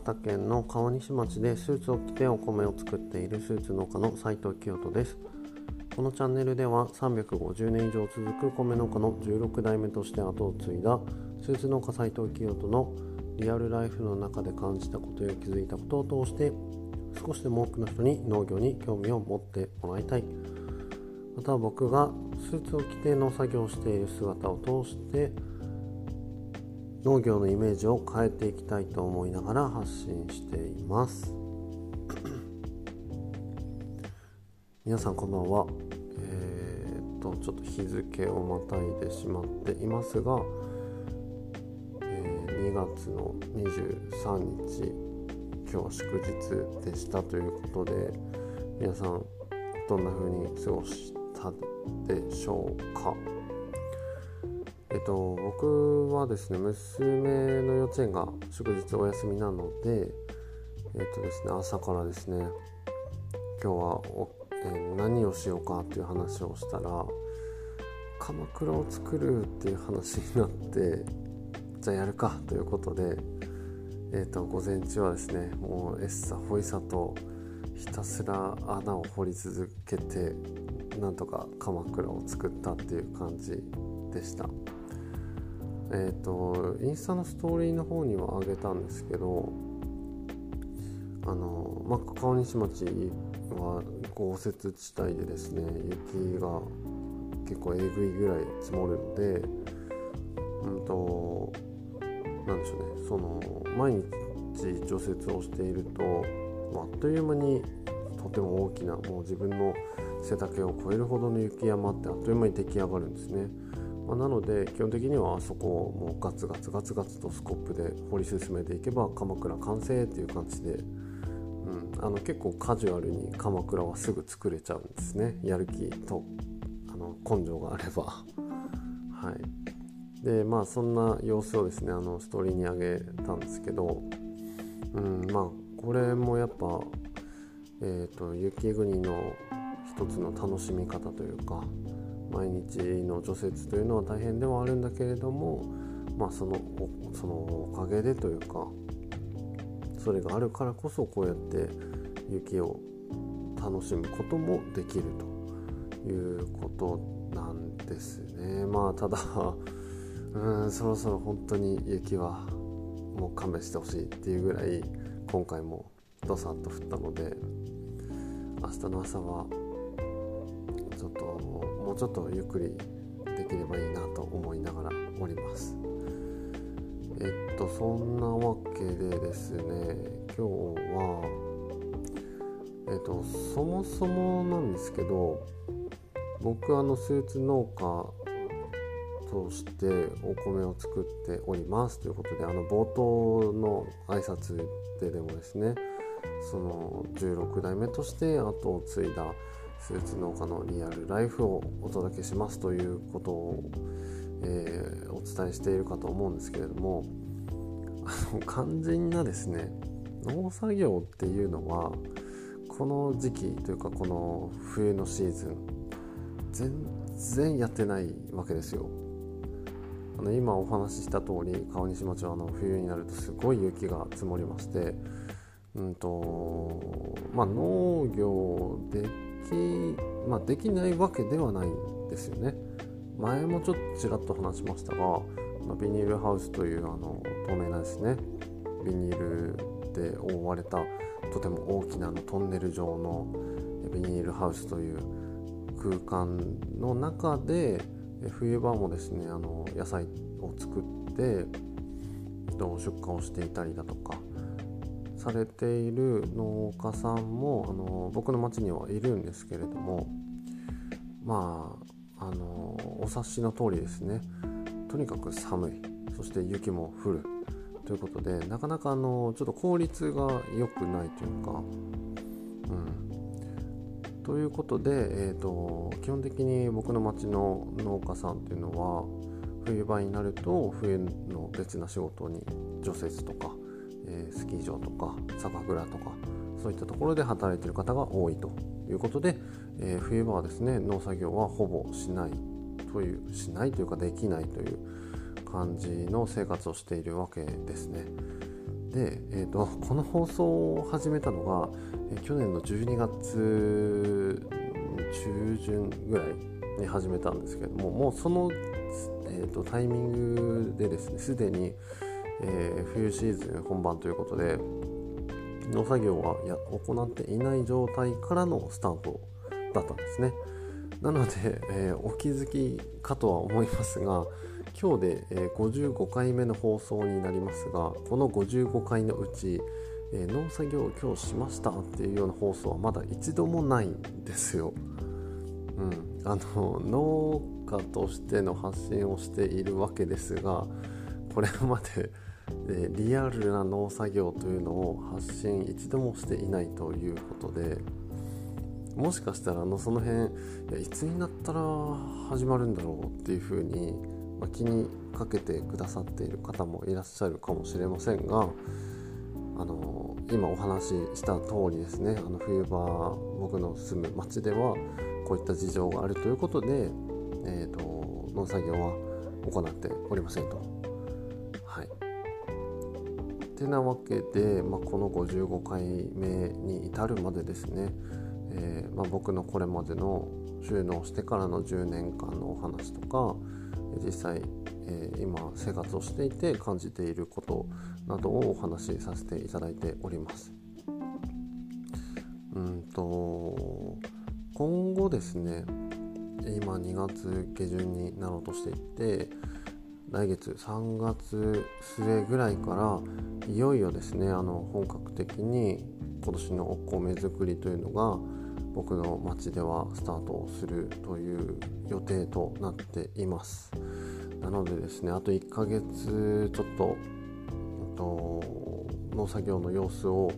形県の川西町でスーツを着てお米を作っているスーツ農家の斉藤清人です。このチャンネルでは350年以上続く米農家の16代目として後を継いだスーツ農家斉藤清人のリアルライフの中で感じたことや気づいたことを通して少しでも多くの人に農業に興味を持ってもらいたい。また僕がスーツを着て農作業をしている姿を通して農業のイメージを変えていきたいと思いながら発信しています。皆さんこんばんは。えー、っとちょっと日付をまたいでしまっていますが、えー、2月の23日今日は祝日でしたということで皆さんどんな風に過ごしたでしょうか？えっと、僕はですね娘の幼稚園が祝日お休みなのでえっとですね朝からですね今日は、えー、何をしようかっていう話をしたら鎌倉を作るっていう話になって じゃあやるかということでえっと午前中はですねもうエッサホイサとひたすら穴を掘り続けてなんとか鎌倉を作ったっていう感じでした。えっ、ー、とインスタのストーリーの方にはあげたんですけどあの、まあ、川西町は豪雪地帯でですね雪が結構えぐいぐらい積もるのでうんとなんでしょうねその毎日除雪をしているとあっという間にとても大きなもう自分の背丈を超えるほどの雪山ってあっという間に出来上がるんですね。まあ、なので基本的にはあそこをもうガツガツガツガツとスコップで掘り進めていけば鎌倉完成っていう感じで、うん、あの結構カジュアルに鎌倉はすぐ作れちゃうんですねやる気とあの根性があれば。はいでまあそんな様子をですねあのストーリーにあげたんですけど、うん、まあこれもやっぱ、えーと雪国の一つの楽しみ方というか毎日の除雪というのは大変ではあるんだけれども、まあ、そのそのおかげでというかそれがあるからこそこうやって雪を楽しむこともできるということなんですね。まあただ うんそろそろ本当に雪はもう勘弁してほしいっていうぐらい今回もドサッと降ったので明日の朝はちょっとうちょっとゆっくりできればいいなと思いながらおります。えっとそんなわけでですね今日はえっとそもそもなんですけど僕あのスーツ農家としてお米を作っております。ということであの冒頭の挨拶ででもですねその16代目として後を継いだスーツ農家のリアルライフをお届けしますということを、えー、お伝えしているかと思うんですけれどもあの肝心なですね農作業っていうのはこの時期というかこの冬のシーズン全然やってないわけですよ。あの今お話しした通り川西町はあの冬になるとすごい雪が積もりまして、うんとまあ、農業で,、まあ、できないわけではないんですよね。前もちょっとちらっと話しましたがビニールハウスというあの透明なですねビニールで覆われたとても大きなのトンネル状のビニールハウスという空間の中で冬場もですねあの野菜を作って出荷をしていたりだとかされている農家さんもあの僕の町にはいるんですけれどもまああのお察しの通りですね。とにかく寒い。そして雪も降る。ということでなかなかあのちょっと効率が良くないというかうん。ということで、えーと、基本的に僕の町の農家さんっていうのは冬場になると冬の別な仕事に除雪とかえー、スキー場とか酒蔵とかそういったところで働いている方が多いということで、えー、冬場はですね農作業はほぼしないというしないというかできないという感じの生活をしているわけですね。で、えーと、この放送を始めたのが、えー、去年の12月中旬ぐらいに始めたんですけれどももうその、えーと、タイミングでですねすでに、えー、冬シーズン本番ということで農作業はや行っていない状態からのスタートだったんですね。なので、えー、お気づきかとは思いますが今日で、えー、55回目の放送になりますがこの55回のうち、えー、農作業を今日しましたっていうような放送はまだ一度もないんですよ。うん、あの農家としての発信をしているわけですがこれまで、えリアルな農作業というのを発信一度もしていないということで。もしかしたらあのその辺いやいつになったら始まるんだろうっていうふうに、ま、気にかけてくださっている方もいらっしゃるかもしれませんがあの今お話しした通りですねあの冬場僕の住む町ではこういった事情があるということで、えー、と農作業は行っておりませんと。てなわけで、まあ、この55回目に至るまでですねえー、まあ、僕のこれまでの収納してからの10年間のお話とか実際、えー、今生活をしていて感じていることなどをお話しさせていただいております。うんと今後ですね今2月下旬になろうとしていて来月3月末ぐらいからいよいよですねあの本格的に今年のお米作りというのが僕の町ではスタートするという予定となっています。なのでですねあと1ヶ月ちょっとと農作業の様子を、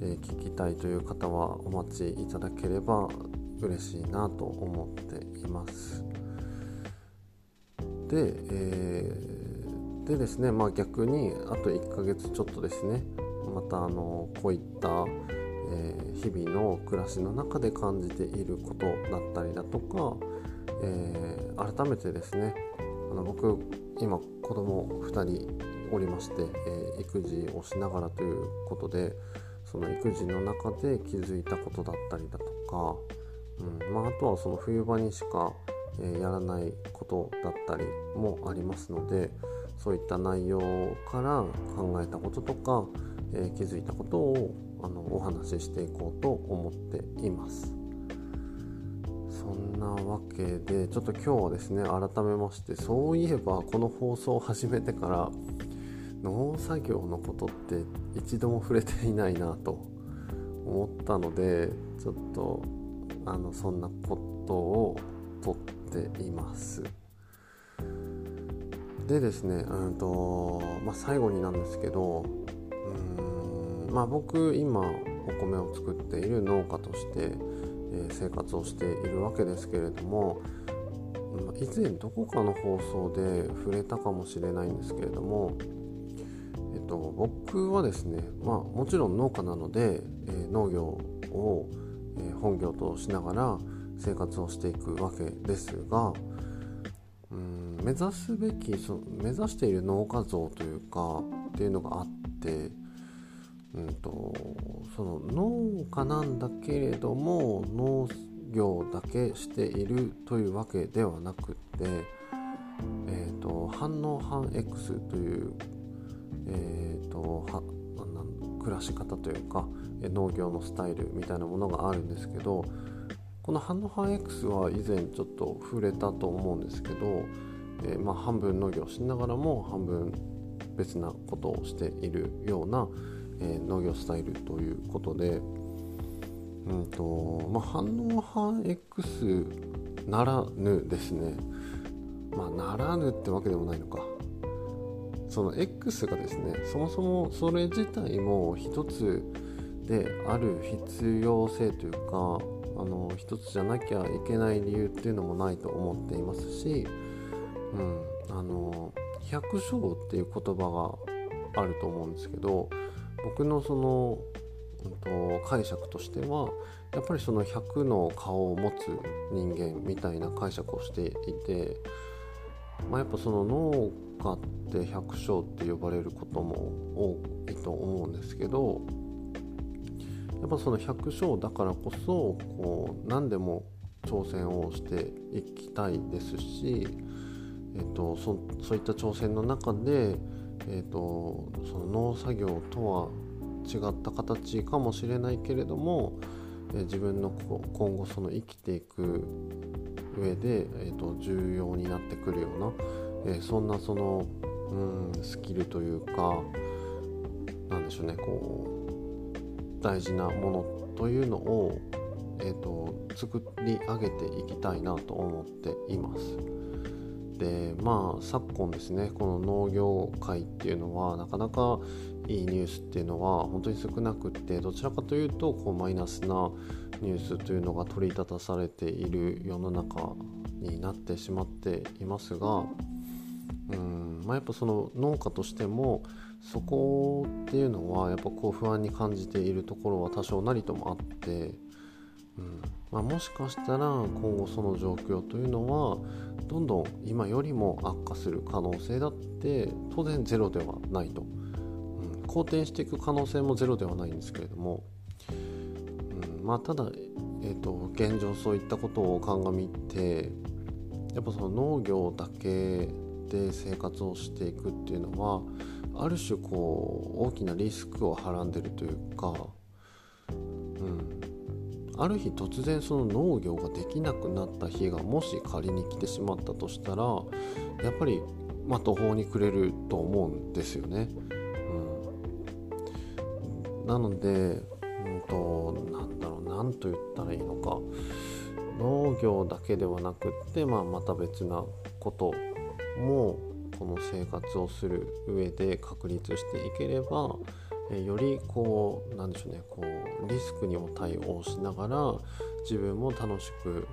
え、聞きたいという方はお待ちいただければ嬉しいなと思っています。で、えー、でですねまあ逆にあと1ヶ月ちょっとですねまたあのこういったえー、日々の暮らしの中で感じていることだったりだとか、えー、改めてですねあの僕今子供2人おりまして、え、育児をしながらということでその育児の中で気づいたことだったりだとか、うんまあ、あとはその冬場にしか、えやらないことだったりもありますのでそういった内容から考えたこととか、え気づいたことをあのお話ししていこうと思っています。そんなわけでちょっと今日はですね改めましてそういえばこの放送を始めてから農作業のことって一度も触れていないなと思ったのでちょっとあのそんなことをとってています。でですね、うんとまあ、最後になんですけどうんまあ、僕今お米を作っている農家として、え、生活をしているわけですけれども以前どこかの放送で触れたかもしれないんですけれども、えっと、僕はですね、まあ、もちろん農家なので、え、農業を、え、本業としながら生活をしていくわけですがうん目指すべきそ目指している農家像というかっていうのがあってうんと、その農家なんだけれども農業だけしているというわけではなくて、えーと、反応反 X という、えーと、は暮らし方というか農業のスタイルみたいなものがあるんですけどこの反応反 X は以前ちょっと触れたと思うんですけど、えー、まあ、半分農業しながらも半分別なことをしているような、えー、農業スタイルということで、うんとまあ、反応反 X ならぬですね、まあ、ならぬってわけでもないのか。その X がですねそもそもそれ自体も一つである必要性というかあの一つじゃなきゃいけない理由っていうのもないと思っていますし、うん、あの百姓っていう言葉があると思うんですけど僕のその、うんと、解釈としてはやっぱりその100の顔を持つ人間みたいな解釈をしていて、まあ、やっぱその農家って百姓って呼ばれることも多いと思うんですけどやっぱその百姓だからこそこう何でも挑戦をしていきたいですし、えーと、そそういった挑戦の中で、えーと、その農作業とは違った形かもしれないけれども、えー、自分の今後その生きていく上で、えーと、重要になってくるような、えー、そんなその、うん、スキルというかなんでしょうねこう大事なものというのを、えーと、作り上げていきたいなと思っています。でまあ昨今ですねこの農業界っていうのはなかなかいいニュースっていうのは本当に少なくってどちらかというとこうマイナスなニュースというのが取り沙汰されている世の中になってしまっていますがうん、まあ、やっぱその農家としてもそこっていうのはやっぱこう不安に感じているところは多少なりともあって、うん。まあ、もしかしたら今後その状況というのはどんどん今よりも悪化する可能性だって当然ゼロではないと、うん、好転していく可能性もゼロではないんですけれども、うん、まあただ、えーと、現状そういったことを鑑みてやっぱその農業だけで生活をしていくっていうのはある種こう大きなリスクをはらんでるというか、うん、ある日突然その農業ができなくなった日がもし仮に来てしまったとしたらやっぱり、まあ、途方に暮れると思うんですよね。うん、なので、うんと、なんだろう何と言ったらいいのか。農業だけではなくって、まあ、また別なこともこの生活をする上で確立していければえよりこうなんでしょうねこうリスクにも対応しながら自分も楽しく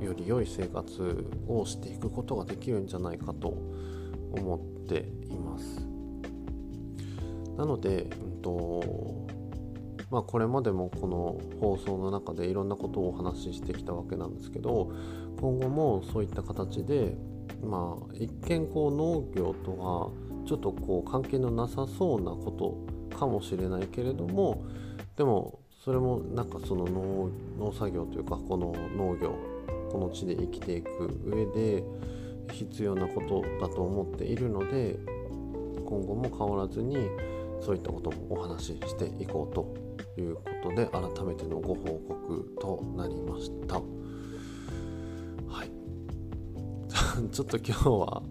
より良い生活をしていくことができるんじゃないかと思っています。なので、うんとまあ、これまでもこの放送の中でいろんなことをお話ししてきたわけなんですけど今後もそういった形で、まあ、一見こう農業とはちょっとこう関係のなさそうなことかもしれないけれどもでもそれもなんかその農農作業というかこの農業この地で生きていく上で必要なことだと思っているので今後も変わらずにそういったこともお話ししていこうということで改めてのご報告となりました。ちょっと今日は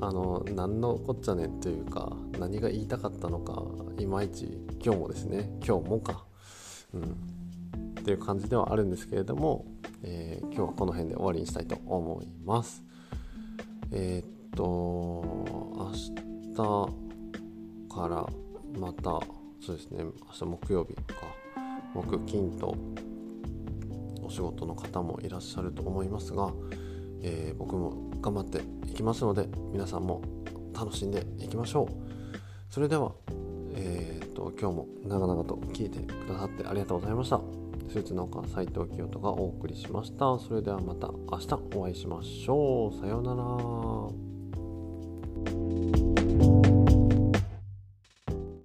あの何のこっちゃねんというか何が言いたかったのかいまいち今日もですね今日もか、うん、っていう感じではあるんですけれども、えー、今日はこの辺で終わりにしたいと思います。えー、っと明日からまたそうですね明日木曜日とか。木金とお仕事の方もいらっしゃると思いますが、えー、僕も頑張っていきますので皆さんも楽しんでいきましょう。それでは、えーと、今日も長々と聞いてくださってありがとうございました。スーツ農家斉藤清人がお送りしました。それではまた明日お会いしましょう。さようなら。